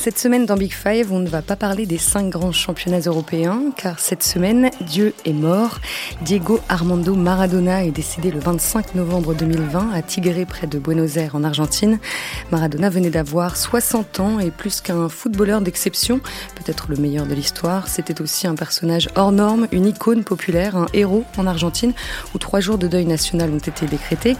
Cette semaine dans Big Five, on ne va pas parler des cinq grands championnats européens, car cette semaine, Dieu est mort. Diego Armando Maradona est décédé le 25 novembre 2020 à Tigre, près de Buenos Aires, en Argentine. Maradona venait d'avoir 60 ans et plus qu'un footballeur d'exception, peut-être le meilleur de l'histoire, c'était aussi un personnage hors norme, une icône populaire, un héros en Argentine, où trois jours de deuil national ont été décrétés.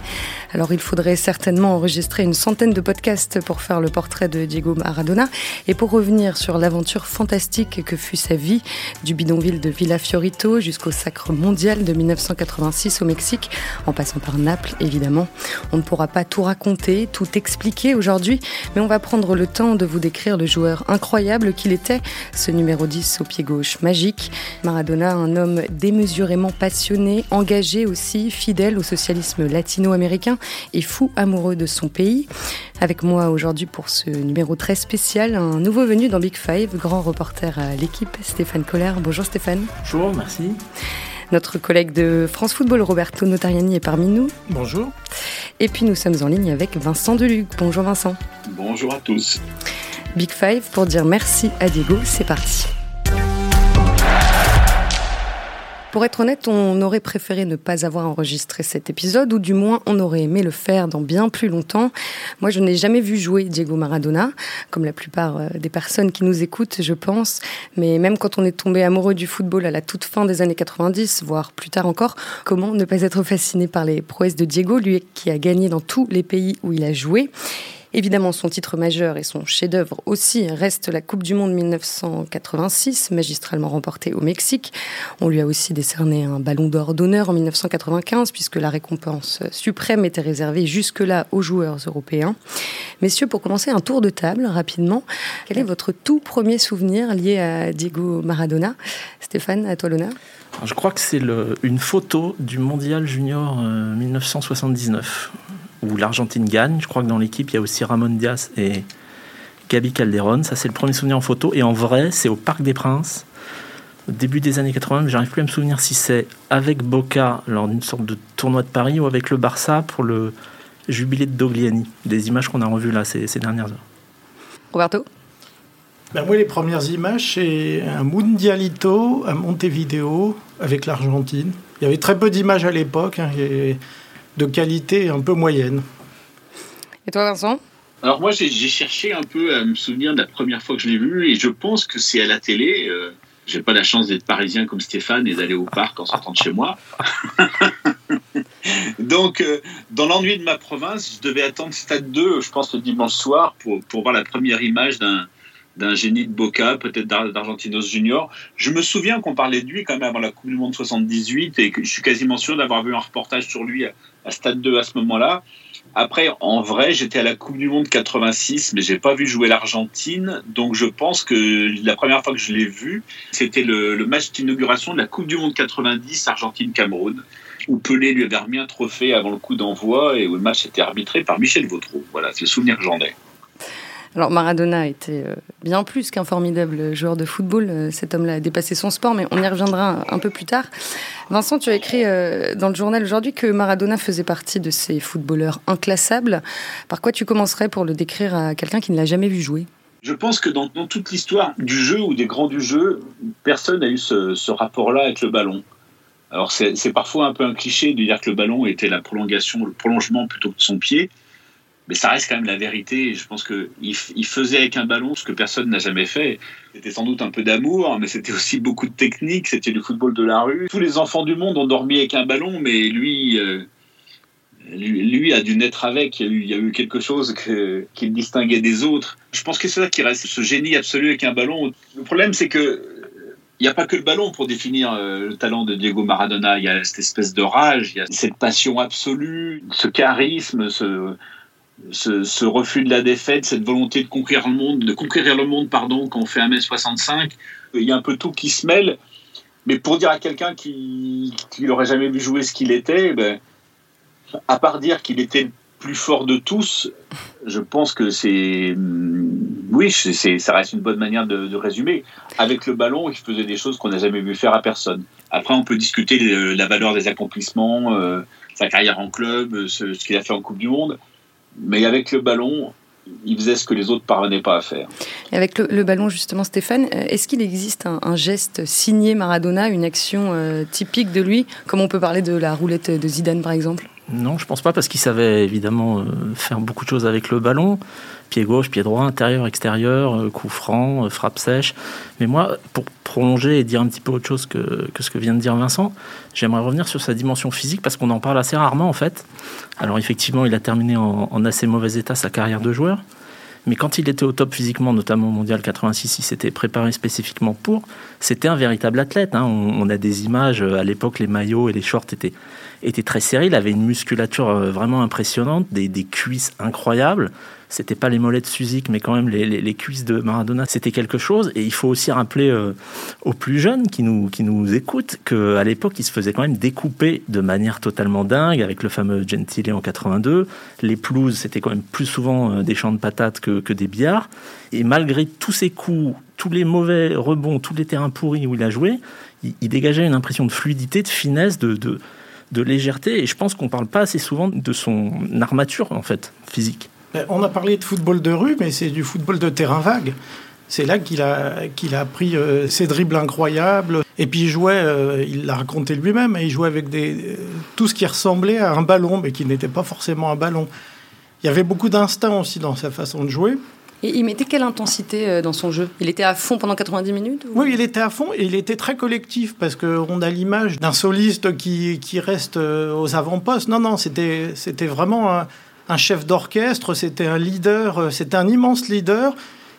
Alors il faudrait certainement enregistrer une centaine de podcasts pour faire le portrait de Diego Maradona. Et pour revenir sur l'aventure fantastique que fut sa vie, du bidonville de Villa Fiorito jusqu'au sacre mondial de 1986 au Mexique, en passant par Naples évidemment, on ne pourra pas tout raconter, tout expliquer aujourd'hui, mais on va prendre le temps de vous décrire le joueur incroyable qu'il était, ce numéro 10 au pied gauche magique. Maradona, un homme démesurément passionné, engagé aussi, fidèle au socialisme latino-américain et fou amoureux de son pays. Avec moi aujourd'hui pour ce numéro très spécial, un nouveau venu dans Big Five, grand reporter à l'équipe, Stéphane Collère. Bonjour Stéphane. Bonjour, merci. Notre collègue de France Football, Roberto Notariani, est parmi nous. Bonjour. Et puis nous sommes en ligne avec Vincent Deluc. Bonjour Vincent. Bonjour à tous. Big Five pour dire merci à Diego, c'est parti. Pour être honnête, on aurait préféré ne pas avoir enregistré cet épisode, ou du moins on aurait aimé le faire dans bien plus longtemps. Moi, je n'ai jamais vu jouer Diego Maradona, comme la plupart euh, des personnes qui nous écoutent, je pense. Mais même quand on est tombé amoureux du football à la toute fin des années 90, voire plus tard encore, comment ne pas être fasciné par les prouesses de Diego, lui qui a gagné dans tous les pays où il a joué? Évidemment, son titre majeur et son chef-d'œuvre aussi reste la Coupe du Monde 1986, magistralement remportée au Mexique. On lui a aussi décerné un ballon d'or d'honneur en 1995, puisque la récompense suprême était réservée jusque-là aux joueurs européens. Messieurs, pour commencer, un tour de table rapidement. Quel est votre tout premier souvenir lié à Diego Maradona? Stéphane, à toi l'honneur. Je crois que c'est une photo du Mondial Junior 1979 où l'Argentine gagne. Je crois que dans l'équipe, il y a aussi Ramon Diaz et Gabi Calderon. Ça, c'est le premier souvenir en photo. Et en vrai, c'est au Parc des Princes, au début des années 80. Mais j'arrive plus à me souvenir si c'est avec Boca lors d'une sorte de tournoi de Paris ou avec le Barça pour le jubilé de Dogliani. Des images qu'on a revues là ces, ces dernières heures. Roberto? Ben moi, les premières images, c'est un Mundialito à Montevideo avec l'Argentine. Il y avait très peu d'images à l'époque. Hein, de qualité un peu moyenne. Et toi, Vincent? Alors moi, j'ai cherché un peu à me souvenir de la première fois que je l'ai vu, et je pense que c'est à la télé. Euh, j'ai pas la chance d'être parisien comme Stéphane et d'aller au parc en sortant de chez moi. Donc, euh, dans l'ennui de ma province, je devais attendre Stade 2, je pense, le dimanche soir, pour, pour voir la première image d'un d'un génie de Boca, peut-être d'Argentinos Junior. Je me souviens qu'on parlait de lui quand même avant la Coupe du Monde 78 et je suis quasiment sûr d'avoir vu un reportage sur lui à, Stade 2 à ce moment-là. Après, en vrai, j'étais à la Coupe du Monde 86, mais j'ai pas vu jouer l'Argentine. Donc, je pense que la première fois que je l'ai vu, c'était le, match d'inauguration de la Coupe du Monde 90, Argentine-Cameroun, où Pelé lui avait remis un trophée avant le coup d'envoi et où le match était arbitré par Michel Vautreau. Voilà, c'est le souvenir que j'en ai. Alors Maradona était euh, bien plus qu'un formidable joueur de football. Euh, cet homme-là a dépassé son sport, mais on y reviendra un peu plus tard. Vincent, tu as écrit euh, dans le journal aujourd'hui que Maradona faisait partie de ces footballeurs inclassables. Par quoi tu commencerais pour le décrire à quelqu'un qui ne l'a jamais vu jouer? Je pense que dans, toute l'histoire du jeu ou des grands du jeu, personne n'a eu ce, rapport-là avec le ballon. Alors c'est parfois un peu un cliché de dire que le ballon était la prolongation, le prolongement plutôt que de son pied mais ça reste quand même la vérité. Je pense qu'il il faisait avec un ballon ce que personne n'a jamais fait. C'était sans doute un peu d'amour, mais c'était aussi beaucoup de technique. C'était du football de la rue. Tous les enfants du monde ont dormi avec un ballon, mais lui, euh, lui, a dû naître avec. Il y a eu, quelque chose que, qui le distinguait des autres. Je pense que c'est ça qui reste, ce génie absolu avec un ballon. Le problème, c'est que il n'y a pas que le ballon pour définir euh, le talent de Diego Maradona. Il y a cette espèce de rage, il y a cette passion absolue, ce charisme, ce, ce, refus de la défaite, cette volonté de conquérir le monde, de conquérir le monde, pardon, quand on fait 1m65, il y a un peu tout qui se mêle. Mais pour dire à quelqu'un qui n'aurait jamais vu jouer ce qu'il était, ben, à part dire qu'il était le plus fort de tous, je pense que c'est. Oui, c'est, ça reste une bonne manière de, résumer. Avec le ballon, il faisait des choses qu'on n'a jamais vu faire à personne. Après, on peut discuter la valeur des accomplissements, euh, sa carrière en club, ce qu'il a fait en Coupe du Monde. Mais avec le ballon, il faisait ce que les autres parvenaient pas à faire. Et avec le, ballon, justement, Stéphane, euh, est-ce qu'il existe un, geste signé Maradona, une action euh, typique de lui, comme on peut parler de la roulette de Zidane, par exemple? Non, je pense pas, parce qu'il savait évidemment euh, faire beaucoup de choses avec le ballon. Pied gauche, pied droit, intérieur, extérieur, coup franc, frappe sèche. Mais moi, pour prolonger et dire un petit peu autre chose que, ce que vient de dire Vincent, j'aimerais revenir sur sa dimension physique, parce qu'on en parle assez rarement, en fait. Alors effectivement, il a terminé en, assez mauvais état sa carrière de joueur. Mais quand il était au top physiquement, notamment au Mondial 86, il s'était préparé spécifiquement pour. C'était un véritable athlète. Hein. On, a des images, à l'époque, les maillots et les shorts étaient, étaient très serrés. Il avait une musculature euh, vraiment impressionnante, des cuisses incroyables c'était pas les mollets de Suzik, mais quand même les, cuisses de Maradona, c'était quelque chose. Et il faut aussi rappeler euh, aux plus jeunes qui nous, qui nous écoutent qu'à l'époque, il se faisait quand même découper de manière totalement dingue, avec le fameux Gentile en 82. Les pelouses, c'était quand même plus souvent euh, des champs de patates que, que des billards. Et malgré tous ces coups, tous les mauvais rebonds, tous les terrains pourris où il a joué, il, dégageait une impression de fluidité, de finesse, de, de, de légèreté. Et je pense qu'on parle pas assez souvent de son armature, en fait, physique. Ben, on a parlé de football de rue, mais c'est du football de terrain vague. C'est là qu'il a, qu'il a appris euh, ses dribbles incroyables. Et puis il jouait, euh, il l'a raconté lui-même, il jouait avec des, tout ce qui ressemblait à un ballon, mais qui n'était pas forcément un ballon. Il y avait beaucoup d'instinct aussi dans sa façon de jouer. Et il mettait quelle intensité euh, dans son jeu? Il était à fond pendant 90 minutes Oui, il était à fond et il était très collectif parce qu'on a l'image d'un soliste qui, qui reste aux avant-postes. Non, non, c'était, c'était vraiment un, un chef d'orchestre, c'était un leader, euh, c'était un immense leader.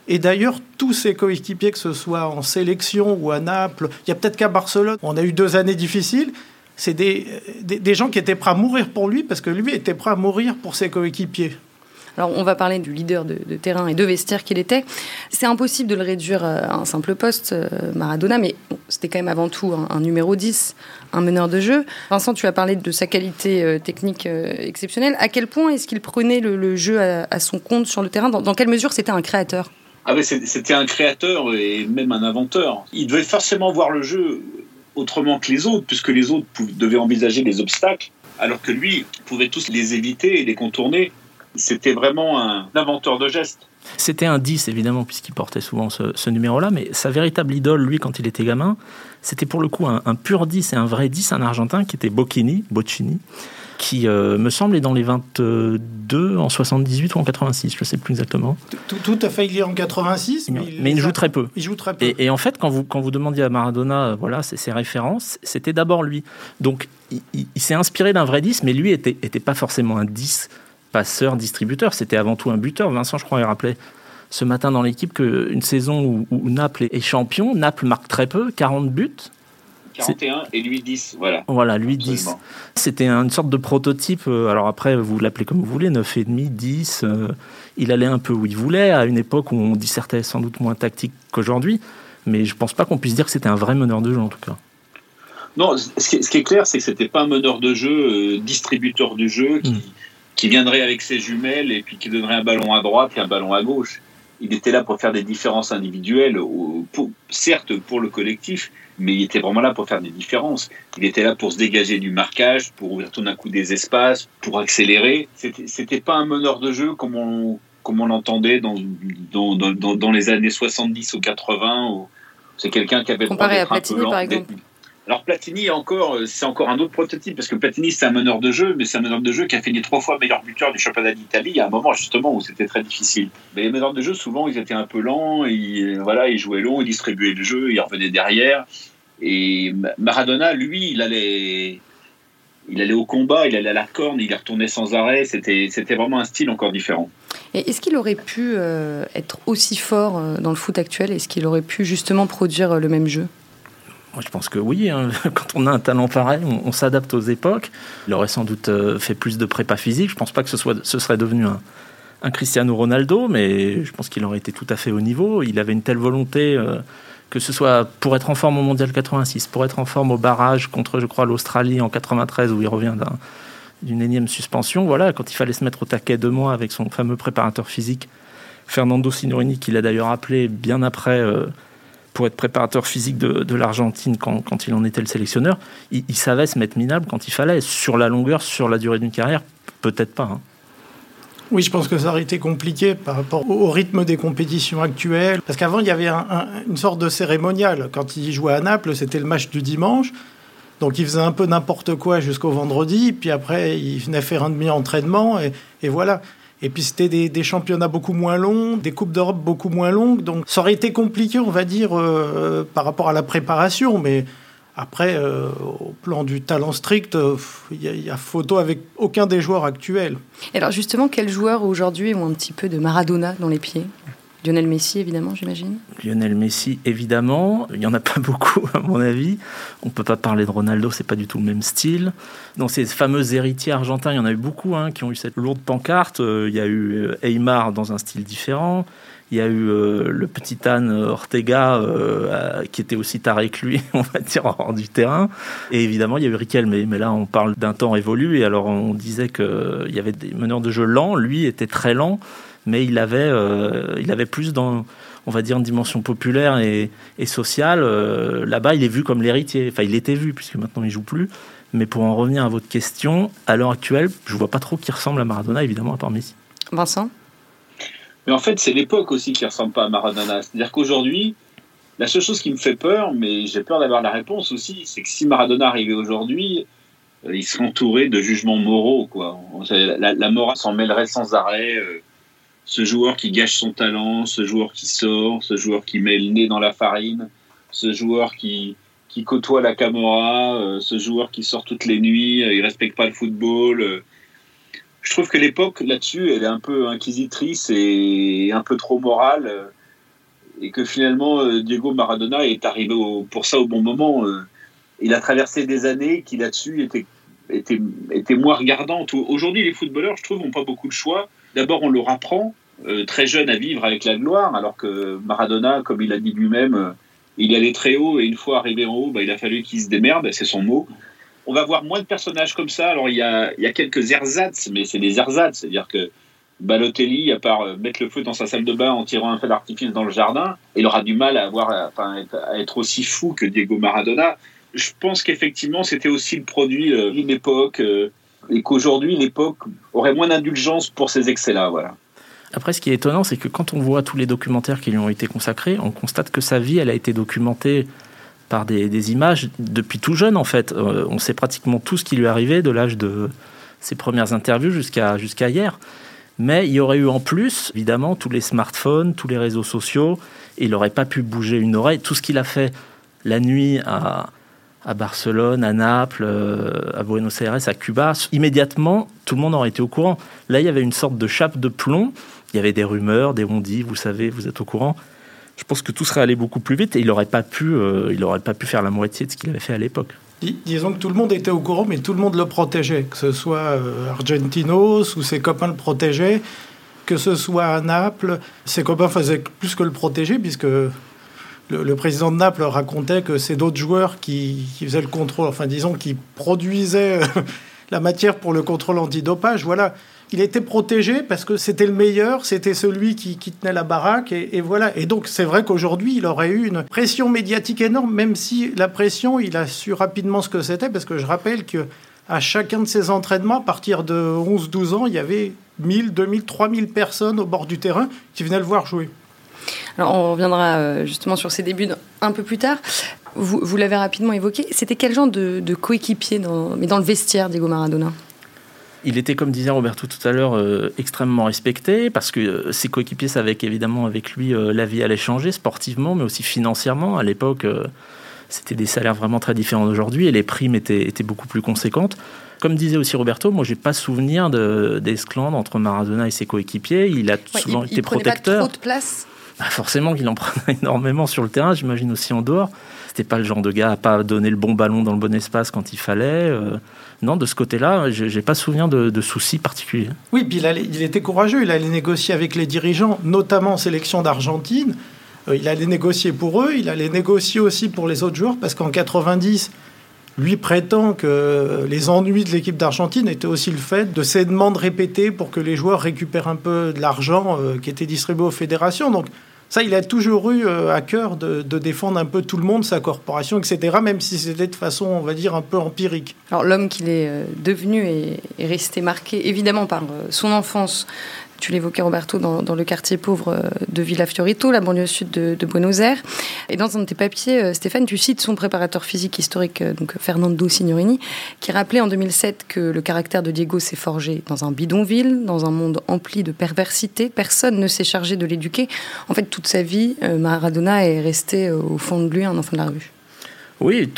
Et d'ailleurs, tous ses coéquipiers, que ce soit en sélection ou à Naples, il y a peut-être qu'à Barcelone, on a eu deux années difficiles, c'est des, des, gens qui étaient prêts à mourir pour lui parce que lui était prêt à mourir pour ses coéquipiers. Alors, on va parler du leader de, terrain et de vestiaire qu'il était. C'est impossible de le réduire à un simple poste, euh, Maradona, mais c'était quand même avant tout un, numéro 10, un meneur de jeu. Vincent, tu as parlé de sa qualité euh, technique euh, exceptionnelle. À quel point est-ce qu'il prenait le, jeu à, son compte sur le terrain? Dans, quelle mesure c'était un créateur? Ah C'était un créateur et même un inventeur. Il devait forcément voir le jeu autrement que les autres, puisque les autres devaient envisager les obstacles, alors que lui pouvait tous les éviter et les contourner c'était vraiment un inventeur de gestes. C'était un 10, évidemment, puisqu'il portait souvent ce, numéro-là, mais sa véritable idole, lui, quand il était gamin, c'était pour le coup un, pur 10 et un vrai 10, un Argentin qui était Bocchini, Bocchini qui, euh, me semble, est dans les 22 en 78 ou en 86, je ne sais plus exactement. Tout, à fait, il est en 86, mais, il, joue très peu. Il joue très peu. Et, en fait, quand vous, quand vous demandiez à Maradona, euh, voilà, ses, ses références, c'était d'abord lui. Donc, il, s'est inspiré d'un vrai 10, mais lui n'était était pas forcément un 10 passeur, distributeur. C'était avant tout un buteur. Vincent, je crois, il rappelait ce matin dans l'équipe qu'une saison où, Naples est champion, Naples marque très peu, 40 buts. 41 et lui 10, voilà. Voilà, lui 10. C'était une sorte de prototype. Euh, alors après, vous l'appelez comme vous voulez, 9,5, 10. Euh, il allait un peu où il voulait, à une époque où on dissertait sans doute moins tactique qu'aujourd'hui. Mais je pense pas qu'on puisse dire que c'était un vrai meneur de jeu, en tout cas. Non, ce qui est clair, c'est que c'était pas un meneur de jeu, euh, distributeur du jeu, qui, hmm qui viendrait avec ses jumelles et puis qui donnerait un ballon à droite et un ballon à gauche. Il était là pour faire des différences individuelles, certes pour le collectif, mais il était vraiment là pour faire des différences. Il était là pour se dégager du marquage, pour ouvrir tout d'un coup des espaces, pour accélérer. C'était pas un meneur de jeu comme on, comme on l'entendait dans, dans, dans, dans, les années 70 ou 80. C'est quelqu'un qui avait Comparé à Platini, par exemple. Alors Platini encore, euh, c'est encore un autre prototype parce que Platini c'est un meneur de jeu, mais c'est un meneur de jeu qui a fini trois fois meilleur buteur du championnat d'Italie à un moment justement où c'était très difficile. Mais les meneurs de jeu souvent ils étaient un peu lents, et voilà ils jouaient long, ils distribuaient le jeu, ils revenaient derrière. Et Maradona lui il allait, il allait au combat, il allait à la corne, il retournait sans arrêt. C'était c'était vraiment un style encore différent. Et est-ce qu'il aurait pu euh, être aussi fort euh, dans le foot actuel? Est-ce qu'il aurait pu justement produire le même jeu? Moi, je pense que oui. Hein. Quand on a un talent pareil, on, s'adapte aux époques. Il aurait sans doute euh, fait plus de prépa physique. Je pense pas que ce, soit, ce serait devenu un, Cristiano Ronaldo, mais je pense qu'il aurait été tout à fait au niveau. Il avait une telle volonté, euh, que ce soit pour être en forme au Mondial 86, pour être en forme au barrage contre, je crois, l'Australie en 93, où il revient d'une énième suspension. Voilà, quand il fallait se mettre au taquet de mois avec son fameux préparateur physique, Fernando Signorini, qu'il a d'ailleurs appelé bien après. Euh, pour être préparateur physique de, l'Argentine quand, il en était le sélectionneur, il, savait se mettre minable quand il fallait. Sur la longueur, sur la durée d'une carrière, peut-être pas. Hein. Oui, je pense que ça aurait été compliqué par rapport au rythme des compétitions actuelles. Parce qu'avant, il y avait une sorte de cérémonial. Quand il jouait à Naples, c'était le match du dimanche. Donc il faisait un peu n'importe quoi jusqu'au vendredi. Puis après, il venait faire un demi-entraînement. Et, voilà. Et puis c'était des, championnats beaucoup moins longs, des Coupes d'Europe beaucoup moins longues. Donc ça aurait été compliqué, on va dire, euh, par rapport à la préparation. Mais après, euh, au plan du talent strict, euh, il y, a photo avec aucun des joueurs actuels. Et alors justement, quels joueurs aujourd'hui ont un petit peu de Maradona dans les pieds? Lionel Messi, évidemment, j'imagine. Lionel Messi, évidemment. Il n'y en a pas beaucoup, à mon avis. On ne peut pas parler de Ronaldo, c'est pas du tout le même style. Dans ces fameux héritiers argentins, il y en a eu beaucoup hein, qui ont eu cette lourde pancarte. Euh, il y a eu Aymar dans un style différent. Il y a eu euh, le petit Anne Ortega euh, qui était aussi taré que lui, on va dire, hors du terrain. Et évidemment, il y a eu Riquelme. Mais, mais là, on parle d'un temps évolué. Et alors, on disait qu'il y avait des meneurs de jeu lents. Lui était très lent, mais il avait, euh, il avait plus dans, on va dire, une dimension populaire et, et sociale. Là-bas, il est vu comme l'héritier. Enfin, il était vu, puisque maintenant, il joue plus. Mais pour en revenir à votre question, à l'heure actuelle, je vois pas trop qui ressemble à Maradona, évidemment, à part Messi. Vincent? Mais en fait, c'est l'époque aussi qui ressemble pas à Maradona. C'est-à-dire qu'aujourd'hui, la seule chose qui me fait peur, mais j'ai peur d'avoir la réponse aussi, c'est que si Maradona arrivait aujourd'hui, euh, il serait entouré de jugements moraux. Quoi. La, la morale s'en mêlerait sans arrêt. Euh, ce joueur qui gâche son talent, ce joueur qui sort, ce joueur qui met le nez dans la farine, ce joueur qui, qui côtoie la Camorra, euh, ce joueur qui sort toutes les nuits, il respecte pas le football je trouve que l'époque là-dessus, elle est un peu inquisitrice et un peu trop morale. Et que finalement, euh, Diego Maradona est arrivé pour ça au bon moment. Euh. Il a traversé des années qui là-dessus étaient, étaient, étaient moins regardantes. Aujourd'hui, les footballeurs, je trouve, n'ont pas beaucoup de choix. D'abord, on leur apprend euh, très jeune à vivre avec la gloire, alors que Maradona, comme il a dit lui-même, il allait très haut et une fois arrivé en haut, bah, il a fallu qu'il se démerde, c'est son mot on va voir moins de personnages comme ça. Alors, il y a, quelques ersatz, mais c'est des ersatz. C'est-à-dire que Balotelli, à part euh, mettre le feu dans sa salle de bain en tirant un feu d'artifice dans le jardin, il aura du mal à, avoir, à, être aussi fou que Diego Maradona. Je pense qu'effectivement, c'était aussi le produit euh, d'une époque euh, et qu'aujourd'hui, l'époque aurait moins d'indulgence pour ces excès-là. Voilà. Après, ce qui est étonnant, c'est que quand on voit tous les documentaires qui lui ont été consacrés, on constate que sa vie, elle a été documentée par des, images depuis tout jeune en fait. Euh, on sait pratiquement tout ce qui lui arrivait de l'âge de ses premières interviews jusqu'à hier. Mais il y aurait eu en plus, évidemment, tous les smartphones, tous les réseaux sociaux. il n'aurait pas pu bouger une oreille. Tout ce qu'il a fait la nuit à, à Barcelone, à Naples, euh, à Buenos Aires, à Cuba, immédiatement, tout le monde aurait été au courant. Là, il y avait une sorte de chape de plomb. Il y avait des rumeurs, des on vous savez, vous êtes au courant je pense que tout serait allé beaucoup plus vite et il n'aurait pas pu, euh, pas pu faire la moitié de ce qu'il avait fait à l'époque. disons que tout le monde était au courant, mais tout le monde le protégeait, que ce soit euh, Argentinos ou ses copains le protégeaient, que ce soit à Naples, ses copains faisaient plus que le protéger puisque le, président de Naples racontait que c'est d'autres joueurs qui, faisaient le contrôle, enfin disons qui produisaient la matière pour le contrôle antidopage. Voilà il était protégé parce que c'était le meilleur, c'était celui qui, tenait la baraque, et, voilà. Et donc, c'est vrai qu'aujourd'hui, il aurait eu une pression médiatique énorme, même si la pression, il a su rapidement ce que c'était, parce que je rappelle que à chacun de ses entraînements, à partir de 11-12 ans, il y avait 1000, 2000, 3000 personnes au bord du terrain qui venaient le voir jouer. Alors, on reviendra euh, justement sur ses débuts un peu plus tard. Vous, l'avez rapidement évoqué. C'était quel genre de, de coéquipier, dans, mais dans le vestiaire, Diego Maradona? Il était, comme disait Roberto tout à l'heure, euh, extrêmement respecté parce que euh, ses coéquipiers savaient qu'évidemment avec lui euh, la vie allait changer sportivement, mais aussi financièrement. À l'époque, c'était des salaires vraiment très différents d'aujourd'hui et les primes étaient, étaient, beaucoup plus conséquentes. Comme disait aussi Roberto, moi j'ai pas souvenir d'esclandre entre Maradona et ses coéquipiers. Il a souvent été protecteur. Pas trop de place. Bah, forcément qu'il en prenait énormément sur le terrain, j'imagine aussi en dehors. C'était pas le genre de gars à pas donner le bon ballon dans le bon espace quand il fallait. Euh, non, de ce côté-là, j'ai pas souvenir de, soucis particuliers. Oui, puis il, était courageux. Il allait négocier avec les dirigeants, notamment en sélection d'Argentine. Euh, il allait négocier pour eux. Il allait négocier aussi pour les autres joueurs parce qu'en 90, lui prétend que les ennuis de l'équipe d'Argentine étaient aussi le fait de ces demandes répétées pour que les joueurs récupèrent un peu de l'argent euh, qui était distribué aux fédérations. Donc Ça, il a toujours eu à cœur de, défendre un peu tout le monde, sa corporation, etc., même si c'était de façon, on va dire, un peu empirique. Alors l'homme qu'il est devenu est, est, resté marqué évidemment par son enfance tu l'évoquais Roberto, dans, le quartier pauvre euh, de Villa Fiorito, la banlieue sud de, Buenos Aires. Et dans un de tes papiers, euh, Stéphane, tu cites son préparateur physique historique, euh, donc Fernando Signorini, qui rappelait en 2007 que le caractère de Diego s'est forgé dans un bidonville, dans un monde empli de perversité. Personne ne s'est chargé de l'éduquer. En fait, toute sa vie, Maradona est resté au fond de lui un enfant de la rue. Oui,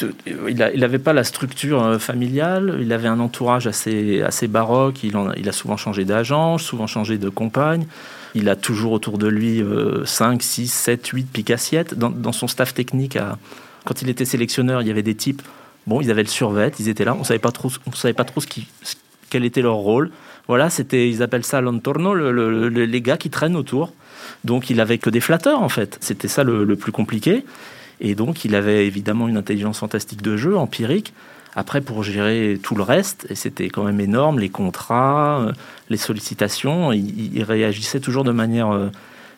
il n'avait pas la structure euh, familiale, il avait un entourage assez, assez baroque, il, a souvent changé d'agent, souvent changé de compagne, il a toujours autour de lui 5, 6, 7, 8 picassiettes. Dans, dans son staff technique, quand il était sélectionneur, il y avait des types, bon, ils avaient le survêt, ils étaient là, on ne savait pas trop, on savait pas trop ce quel était leur rôle. Voilà, c'était, ils appellent ça l'entorno, le, les gars qui traînent autour. Donc il avait que des flatteurs en fait. C'était ça le plus compliqué. Et donc, il avait évidemment une intelligence fantastique de jeu, empirique. Après, pour gérer tout le reste, et c'était quand même énorme, les contrats, euh, les sollicitations, il, réagissait toujours de manière euh,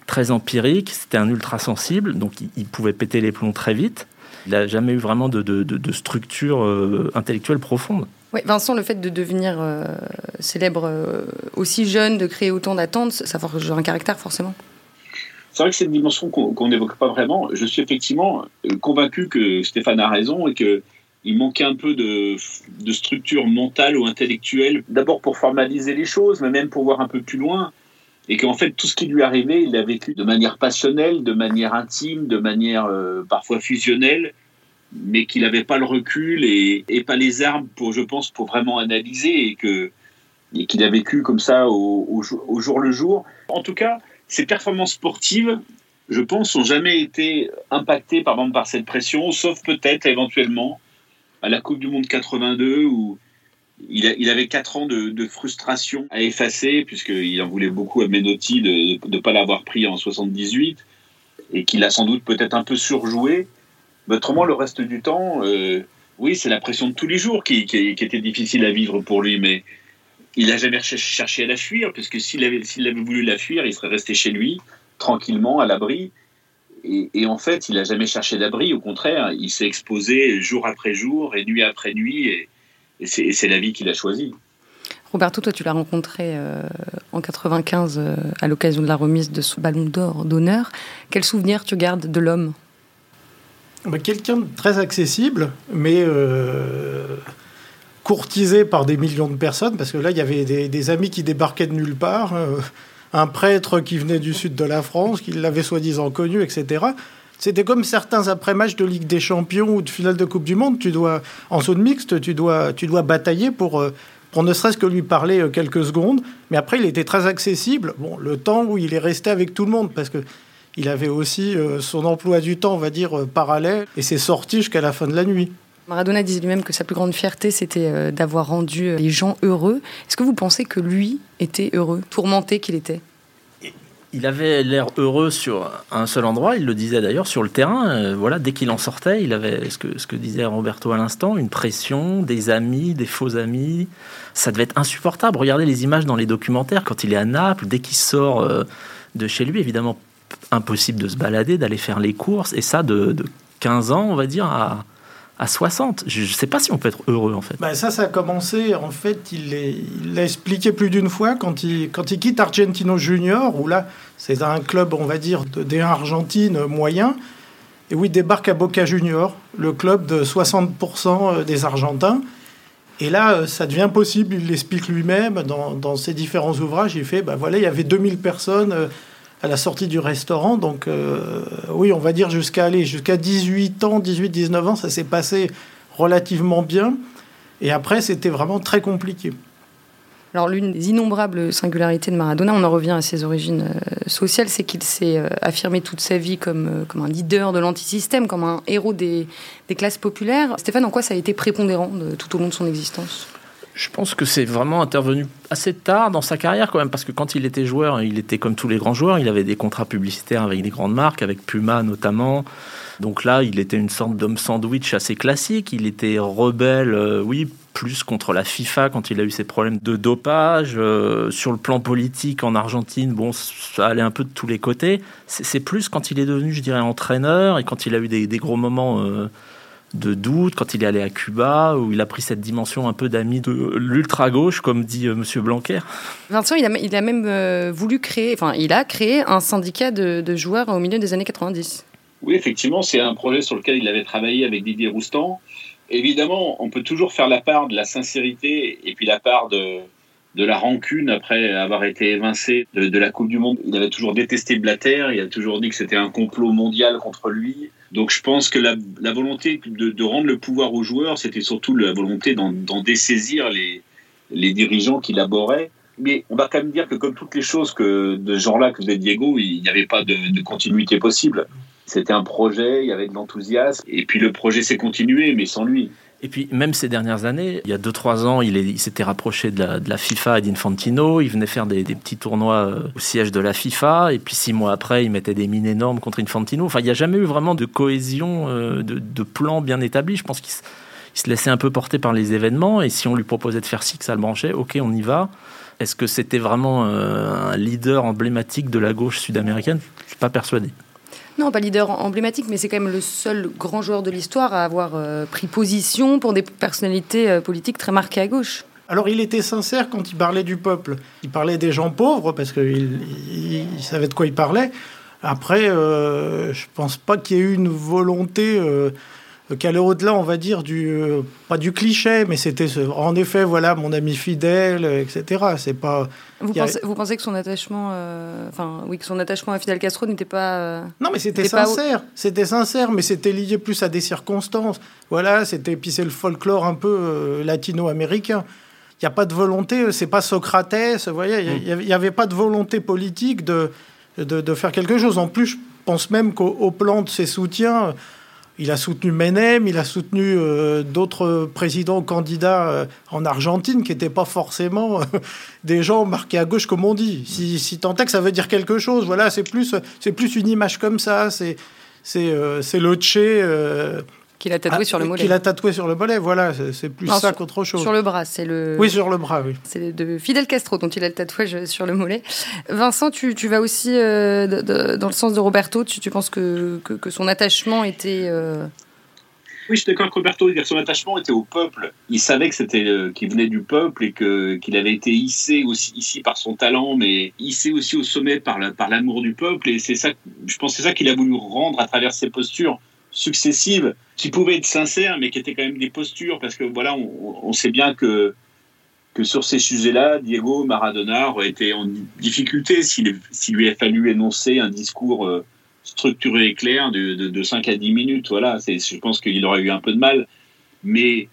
très empirique. C'était un ultra sensible, donc il, pouvait péter les plombs très vite. Il n'a jamais eu vraiment de, structure euh, intellectuelle profonde. Oui, Vincent, le fait de devenir célèbre aussi jeune, de créer autant d'attentes, ça forge un caractère forcément? C'est vrai que c'est une dimension qu'on n'évoque pas vraiment. Je suis effectivement euh, convaincu que Stéphane a raison et que il manquait un peu de, structure mentale ou intellectuelle, d'abord pour formaliser les choses, mais même pour voir un peu plus loin. Et qu'en fait, tout ce qui lui arrivait, il l'a vécu de manière passionnelle, de manière intime, de manière euh, parfois fusionnelle, mais qu'il n'avait pas le recul et, pas les armes pour, je pense, pour vraiment analyser et qu'il a vécu comme ça au jour le jour. En tout cas, ses performances sportives, je pense, n'ont jamais été impactées par, par cette pression, sauf peut-être éventuellement à la Coupe du Monde 82 où il, avait 4 ans de, frustration à effacer, puisqu'il en voulait beaucoup à Menotti de ne pas l'avoir pris en 78, et qu'il a sans doute peut-être un peu surjoué. Autrement, le reste du temps, euh, oui, c'est la pression de tous les jours qui, qui, était difficile à vivre pour lui, mais il n'a jamais cherché à la fuir, puisque s'il avait, s'il avait voulu la fuir, il serait resté chez lui, tranquillement, à l'abri. Et, en fait, il n'a jamais cherché d'abri, au contraire, il s'est exposé jour après jour et nuit après nuit, et, c'est, la vie qu'il a choisie. Roberto, toi, tu l'as rencontré euh, en 95 euh, à l'occasion de la remise de ce ballon d'or d'honneur. Quel souvenir tu gardes de l'homme? Bah, Quelqu'un de très accessible, mais euh, courtisé par des millions de personnes, parce que là, il y avait des, amis qui débarquaient de nulle part, euh, un prêtre qui venait du sud de la France, qui l'avait soi-disant connu, etc. C'était comme certains après-matchs de Ligue des Champions ou de finale de Coupe du Monde. Tu dois, en zone mixte, tu dois, tu dois batailler pour, euh, pour ne serait-ce que lui parler euh, quelques secondes. Mais après, il était très accessible. Bon, le temps où il est resté avec tout le monde, parce que il avait aussi son emploi du temps, on va dire, parallèle, et c'est sorti jusqu'à la fin de la nuit. Maradona disait lui-même que sa plus grande fierté, c'était euh, d'avoir rendu euh, les gens heureux. Est-ce que vous pensez que lui était heureux, tourmenté qu'il était? Il avait l'air heureux sur un seul endroit, il le disait d'ailleurs sur le terrain. Euh, voilà, dès qu'il en sortait, il avait ce que, ce que disait Roberto à l'instant, une pression, des amis, des faux amis. Ça devait être insupportable. Regardez les images dans les documentaires quand il est à Naples, dès qu'il sort de chez lui, évidemment impossible de se balader, d'aller faire les courses, et ça de, de 15 ans, on va dire, à, à 60. Je ne sais pas si on peut être heureux en fait. Bah ça, ça a commencé, en fait, il l'a expliqué plus d'une fois quand il, quitte Argentino Junior, où là, c'est un club, on va dire, de, des Argentines moyen, et où il débarque à Boca Junior, le club de 60% des Argentins. Et là, euh, ça devient possible, il l'explique lui-même dans, dans, ses différents ouvrages. Il fait, bah voilà, il y avait 2000 personnes euh, à la sortie du restaurant. Donc euh, oui, on va dire jusqu'à aller jusqu'à 18 ans, 18-19 ans, ça s'est passé relativement bien. Et après, c'était vraiment très compliqué. Alors l'une des innombrables singularités de Maradona, on en revient à ses origines euh, sociales, c'est qu'il s'est euh, affirmé toute sa vie comme, comme un leader de l'antisystème, comme un héros des, classes populaires. Stéphane, en quoi ça a été prépondérant tout au long de son existence? Je pense que c'est vraiment intervenu assez tard dans sa carrière quand même, parce que quand il était joueur, il était comme tous les grands joueurs, il avait des contrats publicitaires avec des grandes marques, avec Puma notamment. Donc là, il était une sorte d'homme sandwich assez classique, il était rebelle, euh, oui, plus contre la FIFA quand il a eu ses problèmes de dopage. Euh, sur le plan politique en Argentine, bon, ça allait un peu de tous les côtés. C'est plus quand il est devenu, je dirais, entraîneur et quand il a eu des, gros moments euh, de doute, quand il est allé à Cuba, où il a pris cette dimension un peu d'ami de l'ultra-gauche, comme dit M. Monsieur Blanquer. Vincent, il a, il a même voulu créer, enfin, il a créé un syndicat de, de joueurs au milieu des années 90. Oui, effectivement, c'est un projet sur lequel il avait travaillé avec Didier Roustan. Évidemment, on peut toujours faire la part de la sincérité et puis la part de, de la rancune après avoir été évincé de, la Coupe du Monde. Il avait toujours détesté Blatter, il a toujours dit que c'était un complot mondial contre lui. Donc je pense que la, volonté de, de, rendre le pouvoir aux joueurs, c'était surtout la volonté d'en dessaisir les, les dirigeants qui l'aboraient. Mais on va quand même dire que comme toutes les choses que de ce genre-là que faisait Diego, il n'y avait pas de, de continuité possible. C'était un projet, il y avait de l'enthousiasme, et puis le projet s'est continué, mais sans lui. Et puis, même ces dernières années, il y a 2-3 ans, il, s'était rapproché de la, FIFA et d'Infantino. Il venait faire des, petits tournois euh, au siège de la FIFA. Et puis, six mois après, il mettait des mines énormes contre Infantino. Enfin, il n'y a jamais eu vraiment de cohésion, euh, de, plan bien établi. Je pense qu'il se laissait un peu porter par les événements. Et si on lui proposait de faire six, ça le branchait. Ok, on y va. Est-ce que c'était vraiment euh, un leader emblématique de la gauche sud-américaine? Je ne suis pas persuadé. Non, pas leader emblématique, mais c'est quand même le seul grand joueur de l'histoire à avoir euh, pris position pour des personnalités euh, politiques très marquées à gauche. Alors il était sincère quand il parlait du peuple. Il parlait des gens pauvres parce qu'il il, savait de quoi il parlait. Après, euh, je pense pas qu'il y ait eu une volonté qu'elle est au-delà, on va dire, du euh, pas du cliché, mais c'était en effet, voilà, mon ami fidèle, etc. C'est pas. Vous, pensez, vous pensez que son attachement, euh, enfin, oui, que son attachement à Fidel Castro n'était pas. Euh, non, mais c'était sincère. C'était sincère, mais c'était lié plus à des circonstances. Voilà, c'était puis c'est le folklore un peu latino-américain. Il n'y a pas de volonté, c'est pas Socrates, vous voyez, il n'y avait pas de volonté politique de, de, de, faire quelque chose. En plus, je pense même qu'au plan de ses soutiens, il a soutenu Menem, il a soutenu euh, d'autres présidents candidats euh, en Argentine qui n'étaient pas forcément euh, des gens marqués à gauche, comme on dit. Si, si tant est que ça veut dire quelque chose, voilà, c'est plus, c'est plus une image comme ça. C'est, c'est, c'est le qu'il a tatoué ah, sur le mollet. Qu'il a tatoué sur le mollet, voilà, c'est plus ça qu'autre chose. Sur le bras, c'est le. Oui, sur le bras, oui. C'est de Fidel Castro dont il a le tatouage sur le mollet. Vincent, tu, tu vas aussi euh, dans le sens de Roberto. Tu, tu penses que, que, son attachement était. Euh, oui, je suis d'accord avec Roberto. Son attachement était au peuple. Il savait que c'était euh, qu'il venait du peuple et que qu'il avait été hissé aussi ici par son talent, mais hissé aussi au sommet par par l'amour du peuple. Et c'est ça, je pense, c'est ça qu'il a voulu rendre à travers ses postures successives qui pouvaient être sincères, mais qui étaient quand même des postures, parce que voilà, on, sait bien que, que sur ces sujets-là, Diego Maradona aurait été en difficulté s'il lui a fallu énoncer un discours euh, structuré et clair de, de, 5 à 10 minutes. Voilà, je pense qu'il aurait eu un peu de mal. Mais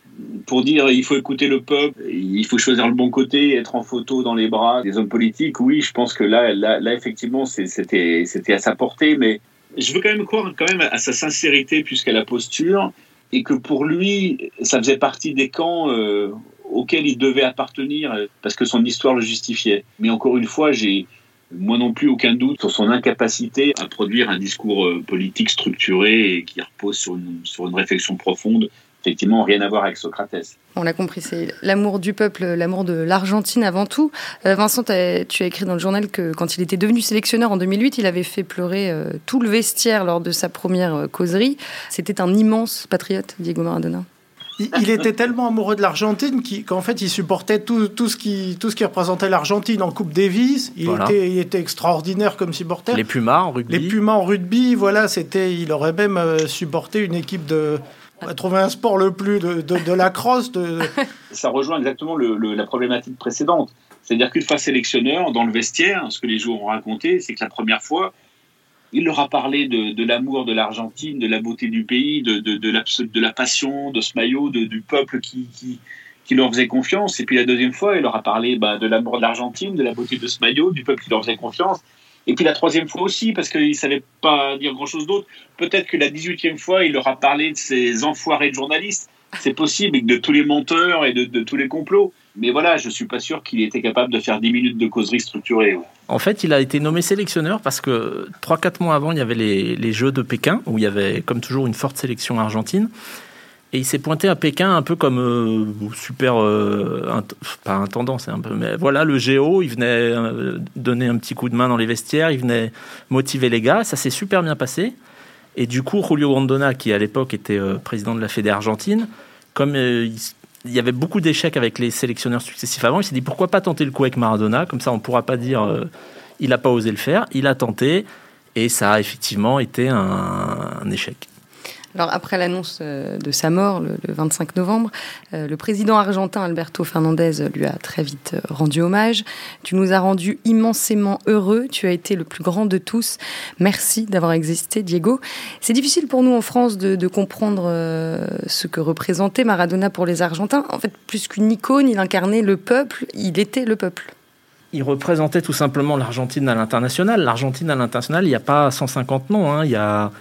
pour dire il faut écouter le peuple, il faut choisir le bon côté, être en photo dans les bras des hommes politiques, oui, je pense que là, là, là effectivement, c'était à sa portée, mais je veux quand même croire quand même à sa sincérité plus qu'à la posture, et que pour lui, ça faisait partie des camps euh, auxquels il devait appartenir, parce que son histoire le justifiait. Mais encore une fois, j'ai moi non plus aucun doute sur son incapacité à produire un discours euh, politique structuré et qui repose sur une, sur une réflexion profonde effectivement rien à voir avec Socrates. On l'a compris, c'est l'amour du peuple, l'amour de l'Argentine avant tout. Euh, Vincent, tu as écrit dans le journal que quand il était devenu sélectionneur en 2008, il avait fait pleurer euh, tout le vestiaire lors de sa première euh, causerie. C'était un immense patriote, Diego Maradona. Il, était tellement amoureux de l'Argentine qu'en fait, il supportait tout, tout, ce qui, tout ce qui représentait l'Argentine en Coupe Davis. Il, était, il était extraordinaire comme supporter. Les Pumas en rugby. Les Pumas en rugby, voilà, c'était. Il aurait même supporté une équipe de, on va trouver un sport le plus de, de, la crosse. De... Ça rejoint exactement la problématique précédente. C'est-à-dire qu'une fois sélectionneur, dans le vestiaire, ce que les joueurs ont raconté, c'est que la première fois, il leur a parlé de, l'amour de l'Argentine, de la beauté du pays, de, de, la, de la passion, de ce maillot, du peuple qui, qui, qui, leur faisait confiance. Et puis la deuxième fois, il leur a parlé bah, de l'amour de l'Argentine, de la beauté de ce maillot, du peuple qui leur faisait confiance. Et puis la troisième fois aussi, parce qu'il ne savait pas dire grand-chose d'autre. Peut-être que la dix-huitième fois, il leur a parlé de ces enfoirés de journalistes. C'est possible, et de tous les menteurs et de, tous les complots. Mais voilà, je ne suis pas sûr qu'il était capable de faire dix minutes de causerie structurée. En fait, il a été nommé sélectionneur parce que trois, quatre mois avant, il y avait les, les Jeux de Pékin, où il y avait, comme toujours, une forte sélection argentine. Et il s'est pointé à Pékin un peu comme euh, super, euh, pas intendant, c'est un peu, mais voilà, le géo, il venait euh, donner un petit coup de main dans les vestiaires, il venait motiver les gars, ça s'est super bien passé. Et du coup, Julio Rondona, qui à l'époque était président de la Fédé argentine, comme il, y avait beaucoup d'échecs avec les sélectionneurs successifs avant, il s'est dit pourquoi pas tenter le coup avec Maradona, comme ça on pourra pas dire il n'a pas osé le faire, il a tenté, et ça a effectivement été un échec. Alors après l'annonce euh, de sa mort le, 25 novembre, euh, le président argentin Alberto Fernandez lui a très vite euh, rendu hommage. Tu nous as rendu immensément heureux. Tu as été le plus grand de tous. Merci d'avoir existé, Diego. C'est difficile pour nous en France de, comprendre ce que représentait Maradona pour les Argentins. En fait, plus qu'une icône, il incarnait le peuple. Il était le peuple il représentait tout simplement l'Argentine à l'international. L'Argentine à l'international, il n'y a pas 150 noms. Hein. Il y a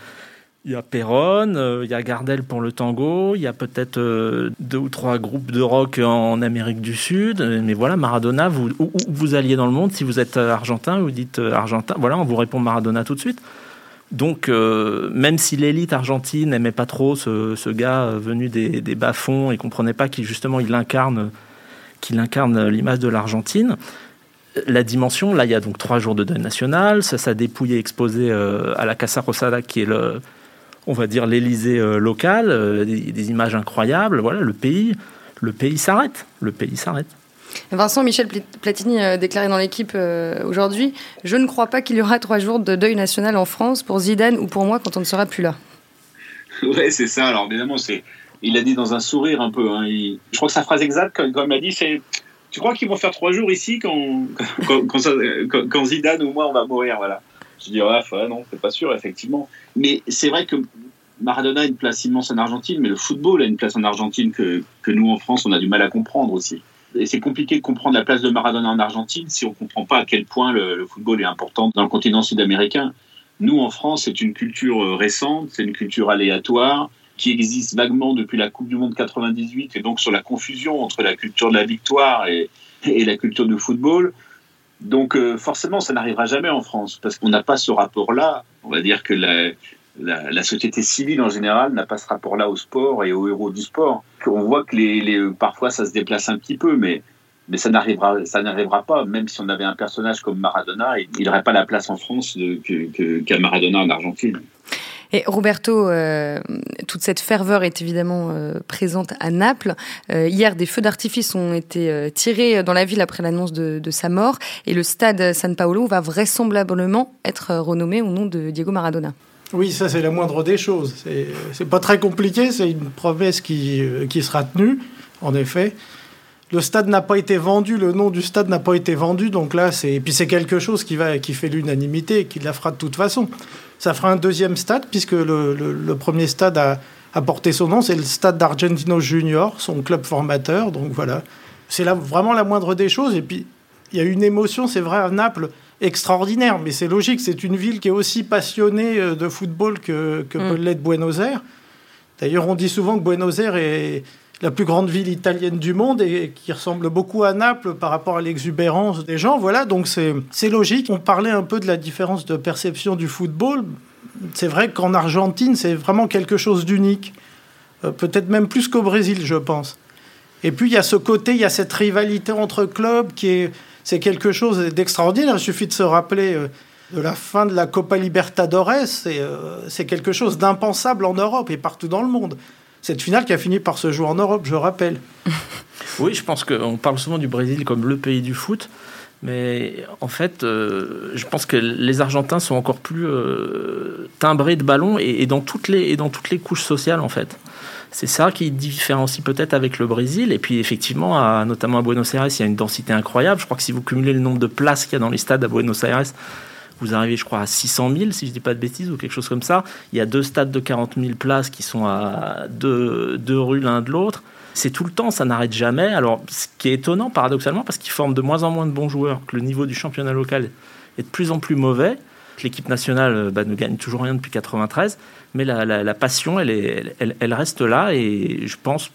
il y a Perron, euh, il y a Gardel pour le tango, il y a peut-être euh, deux ou trois groupes de rock en Amérique du Sud. Mais voilà, Maradona, vous, où, vous alliez dans le monde, si vous êtes euh, argentin, vous dites argentin, voilà, on vous répond Maradona tout de suite. Donc, même si l'élite argentine n'aimait pas trop ce, gars venu des, bas-fonds et comprenait pas qu'il il incarne, qu'il incarne l'image de l'Argentine, la dimension, là, il y a donc trois jours de deuil national, ça s'est dépouillé exposé à la Casa Rosada, qui est le, on va dire l'Élysée euh, local, euh, des, images incroyables. Voilà, le pays, le pays s'arrête. Le pays s'arrête. Vincent Michel Platini a déclaré dans l'équipe euh, aujourd'hui Je ne crois pas qu'il y aura trois jours de deuil national en France pour Zidane ou pour moi quand on ne sera plus là. Ouais, c'est ça. Alors évidemment, c'est. Il a dit dans un sourire un peu. Hein. je crois que sa phrase exacte, comme, il a dit, c'est Tu crois qu'ils vont faire trois jours ici quand, quand, Zidane ou moi on va mourir Voilà. Je dis ouais, non, c'est pas sûr, effectivement. Mais c'est vrai que Maradona a une place immense en Argentine, mais le football a une place en Argentine que, que nous, en France, on a du mal à comprendre aussi. Et c'est compliqué de comprendre la place de Maradona en Argentine si on ne comprend pas à quel point le, football est important dans le continent sud-américain. Nous, en France, c'est une culture euh, récente, c'est une culture aléatoire qui existe vaguement depuis la Coupe du Monde 98 et donc sur la confusion entre la culture de la victoire et, et la culture du football. Donc euh, forcément, ça n'arrivera jamais en France parce qu'on n'a pas ce rapport-là. On va dire que la, société civile en général n'a pas ce rapport-là au sport et aux héros du sport. On voit que les, parfois ça se déplace un petit peu, mais, mais ça n'arrivera ça n'arrivera pas. Même si on avait un personnage comme Maradona, il n'aurait pas la place en France qu'à Maradona en Argentine. Et Roberto, euh, toute cette ferveur est évidemment euh, présente à Naples. Euh, hier, des feux d'artifice ont été tirés dans la ville après l'annonce de, sa mort, et le stade San Paolo va vraisemblablement être renommé au nom de Diego Maradona. Oui, ça c'est la moindre des choses. C'est pas très compliqué, c'est une promesse qui, sera tenue, en effet le stade n'a pas été vendu, le nom du stade n'a pas été vendu, donc là, c'est puis c'est quelque chose qui va qui fait l'unanimité, qui la fera de toute façon. Ça fera un deuxième stade puisque le, premier stade a, a, porté son nom, c'est le stade d'Argentino Junior, son club formateur. Donc voilà, c'est là vraiment la moindre des choses. Et puis il y a une émotion, c'est vrai, à Naples extraordinaire, mais c'est logique. C'est une ville qui est aussi passionnée euh, de football que, que mm. peut l'être Buenos Aires. D'ailleurs, on dit souvent que Buenos Aires est la plus grande ville italienne du monde et qui ressemble beaucoup à Naples par rapport à l'exubérance des gens. Voilà, donc c'est logique. On parlait un peu de la différence de perception du football. C'est vrai qu'en Argentine, c'est vraiment quelque chose d'unique. Euh, peut-être même plus qu'au Brésil, je pense. Et puis il y a ce côté, il y a cette rivalité entre clubs qui est, c'est quelque chose d'extraordinaire. Il suffit de se rappeler euh, de la fin de la Copa Libertadores, c'est euh, quelque chose d'impensable en Europe et partout dans le monde cette finale qui a fini par se jouer en Europe, je rappelle. oui, je pense qu'on parle souvent du Brésil comme le pays du foot. Mais en fait, euh, je pense que les Argentins sont encore plus euh, timbrés de ballon et, dans toutes les, et dans toutes les couches sociales, en fait. C'est ça qui différencie peut-être avec le Brésil. Et puis, effectivement, notamment à Buenos Aires, il y a une densité incroyable. Je crois que si vous cumulez le nombre de places qu'il y a dans les stades à Buenos Aires, vous arrivez, je crois, à 600 000, si je ne dis pas de bêtises, ou quelque chose comme ça. Il y a deux stades de 40 000 places qui sont à deux, rues l'un de l'autre. C'est tout le temps, ça n'arrête jamais. Alors, ce qui est étonnant, paradoxalement, parce qu'ils forment de moins en moins de bons joueurs, que le niveau du championnat local est de plus en plus mauvais, que l'équipe nationale bah, ne gagne toujours rien depuis 93, mais la, passion, elle, elle, reste là, et je pense,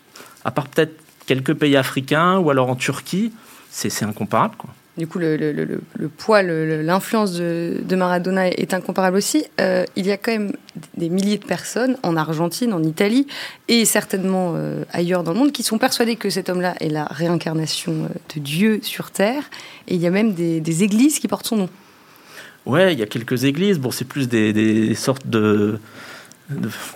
à part peut-être quelques pays africains, ou alors en Turquie, c'est incomparable, quoi. Du coup, le, poids, l'influence de, Maradona est incomparable aussi. Euh, il y a quand même des milliers de personnes en Argentine, en Italie et certainement euh, ailleurs dans le monde qui sont persuadées que cet homme-là est la réincarnation euh, de Dieu sur Terre. Et il y a même des, églises qui portent son nom. Ouais, il y a quelques églises. Bon, c'est plus des sortes de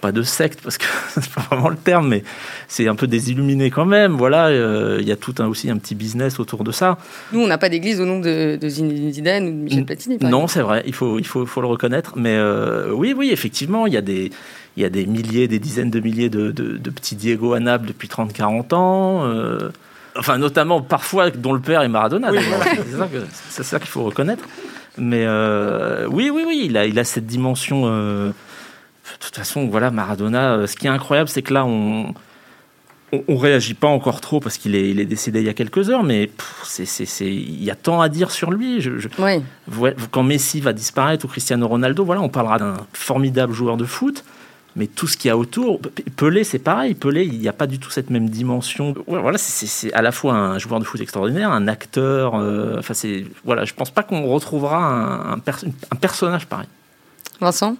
pas de secte parce que c'est pas vraiment le terme, mais c'est un peu des illuminés quand même. Voilà, euh, il y a tout un, aussi un petit business autour de ça. Nous, on n'a pas d'église au nom de, de Zidane ou de Michel Platini. non, c'est vrai, il faut, il faut, faut le reconnaître. Mais euh, oui, oui, effectivement, il y a des, il y a des milliers, des dizaines de milliers de, de, petits Diego à Naples depuis 30-40 ans. Euh, enfin, notamment parfois dont le père est Maradona. c'est ça, qu'il faut reconnaître. Mais oui, oui, oui, il a, il a cette dimension de toute façon, voilà, Maradona, euh, ce qui est incroyable, c'est que là, on, on, réagit pas encore trop parce qu'il est, il est décédé il y a quelques heures, mais c'est, il y a tant à dire sur lui. Je, Quand Messi va disparaître ou Cristiano Ronaldo, voilà, on parlera d'un formidable joueur de foot, mais tout ce qu'il y a autour, Pelé, c'est pareil. Pelé, il n'y a pas du tout cette même dimension. Voilà, c'est, à la fois un joueur de foot extraordinaire, un acteur. Euh, enfin, c'est voilà, je pense pas qu'on retrouvera un, un personnage pareil. Vincent?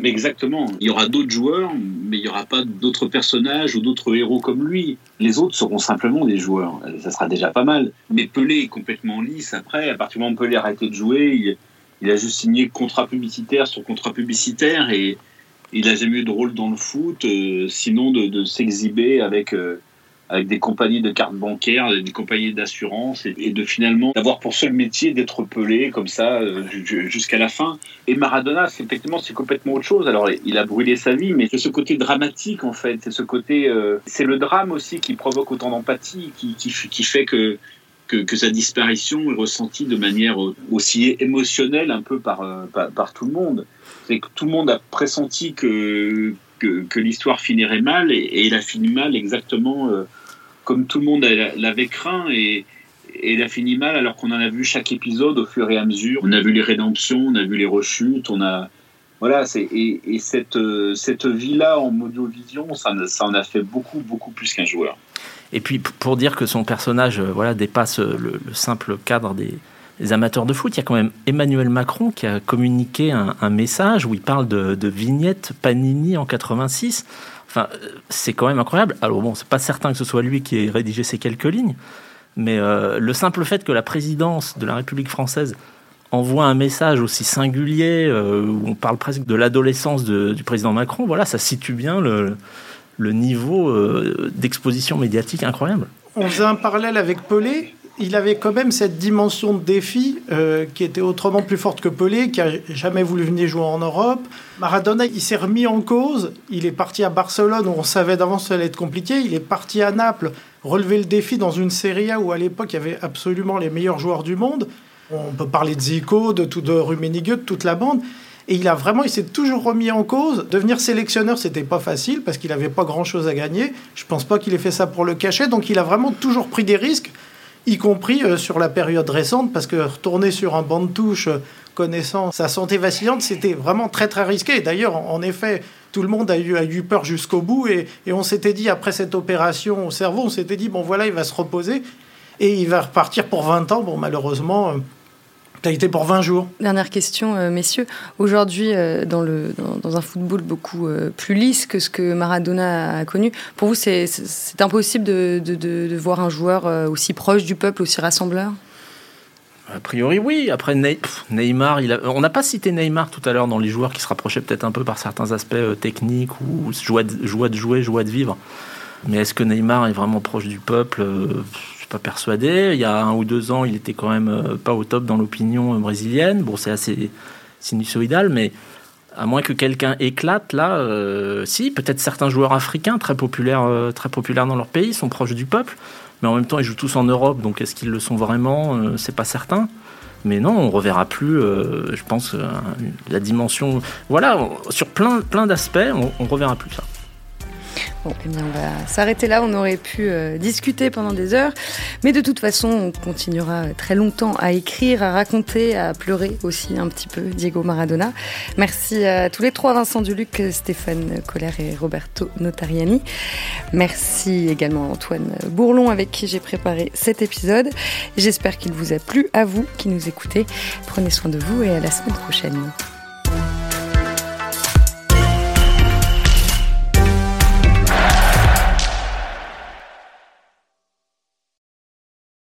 Mais exactement. Il y aura d'autres joueurs, mais il n'y aura pas d'autres personnages ou d'autres héros comme lui. Les autres seront simplement des joueurs. Ça sera déjà pas mal. Mais Pelé est complètement lisse après. À partir du moment où Pelé a arrêté de jouer, il, a juste signé contrat publicitaire sur contrat publicitaire et il n'a jamais eu de rôle dans le foot, euh, sinon de, s'exhiber avec. Euh, avec des compagnies de cartes bancaires, des compagnies d'assurance, et, de finalement d'avoir pour seul métier d'être pelé comme ça euh, jusqu'à la fin. Et Maradona, c'est effectivement c'est complètement autre chose. Alors il a brûlé sa vie, mais c'est ce côté dramatique en fait, c'est ce côté, euh, c'est le drame aussi qui provoque autant d'empathie, qui, fait que, que, sa disparition est ressentie de manière aussi émotionnelle un peu par, euh, par, tout le monde. C'est que tout le monde a pressenti que que, l'histoire finirait mal et, et, elle a fini mal exactement euh, comme tout le monde l'avait craint et, et elle a fini mal alors qu'on en a vu chaque épisode au fur et à mesure. On a vu les rédemptions, on a vu les rechutes, on a voilà, et, et, cette, euh, cette vie-là en audiovision, ça, ça en a fait beaucoup, beaucoup plus qu'un joueur. Et puis pour dire que son personnage euh, voilà, dépasse le simple cadre des, amateurs de foot, il y a quand même Emmanuel Macron qui a communiqué un, message où il parle de, de vignette Panini en 86. Enfin, c'est quand même incroyable. Alors bon, c'est pas certain que ce soit lui qui ait rédigé ces quelques lignes, mais euh, le simple fait que la présidence de la République française envoie un message aussi singulier, euh, où on parle presque de l'adolescence du président Macron, voilà, ça situe bien le, niveau euh, d'exposition médiatique incroyable. On faisait un parallèle avec Pelé? Il avait quand même cette dimension de défi euh, qui était autrement plus forte que Pelé, qui a jamais voulu venir jouer en Europe. Maradona, il s'est remis en cause. Il est parti à Barcelone où on savait d'avance que ça allait être compliqué. Il est parti à Naples, relever le défi dans une Serie A où à l'époque il y avait absolument les meilleurs joueurs du monde. On peut parler de Zico, de, tout, de Rummenigge, de toute la bande. Et il a vraiment, il s'est toujours remis en cause. Devenir sélectionneur, c'était pas facile parce qu'il n'avait pas grand chose à gagner. Je pense pas qu'il ait fait ça pour le cacher. Donc il a vraiment toujours pris des risques y compris euh, sur la période récente, parce que retourner sur un banc de touche, euh, connaissant sa santé vacillante, c'était vraiment très très risqué. D'ailleurs, en effet, tout le monde a eu, a eu peur jusqu'au bout, et, et on s'était dit, après cette opération au cerveau, on s'était dit, bon voilà, il va se reposer, et il va repartir pour 20 ans. Bon, malheureusement, euh, tu as été pour 20 jours. Dernière question, euh, messieurs. Aujourd'hui, euh, dans, le, dans, un football beaucoup euh, plus lisse que ce que Maradona a connu, pour vous, c'est impossible de, de, de, voir un joueur aussi proche du peuple, aussi rassembleur? A priori, oui. Après, Neymar, il on n'a pas cité Neymar tout à l'heure dans les joueurs qui se rapprochaient peut-être un peu par certains aspects techniques ou joie de, joie de jouer, joie de vivre. Mais est-ce que Neymar est vraiment proche du peuple? Pas persuadé. Il y a un ou deux ans, il était quand même euh, pas au top dans l'opinion euh, brésilienne. Bon, c'est assez sinusoïdal, mais à moins que quelqu'un éclate, là, euh, si, peut-être certains joueurs africains très populaires, très populaires dans leur pays sont proches du peuple, mais en même temps, ils jouent tous en Europe, donc est-ce qu'ils le sont vraiment? C'est pas certain. Mais non, on reverra plus, je pense, la dimension. Voilà, sur plein, plein d'aspects, on, on reverra plus ça. Bon, eh on va s'arrêter là. On aurait pu euh, discuter pendant des heures. Mais de toute façon, on continuera très longtemps à écrire, à raconter, à pleurer aussi un petit peu Diego Maradona. Merci à tous les trois, Vincent Duluc, Stéphane Coller et Roberto Notariani. Merci également à Antoine Bourlon avec qui j'ai préparé cet épisode. J'espère qu'il vous a plu, à vous qui nous écoutez. Prenez soin de vous et à la semaine prochaine.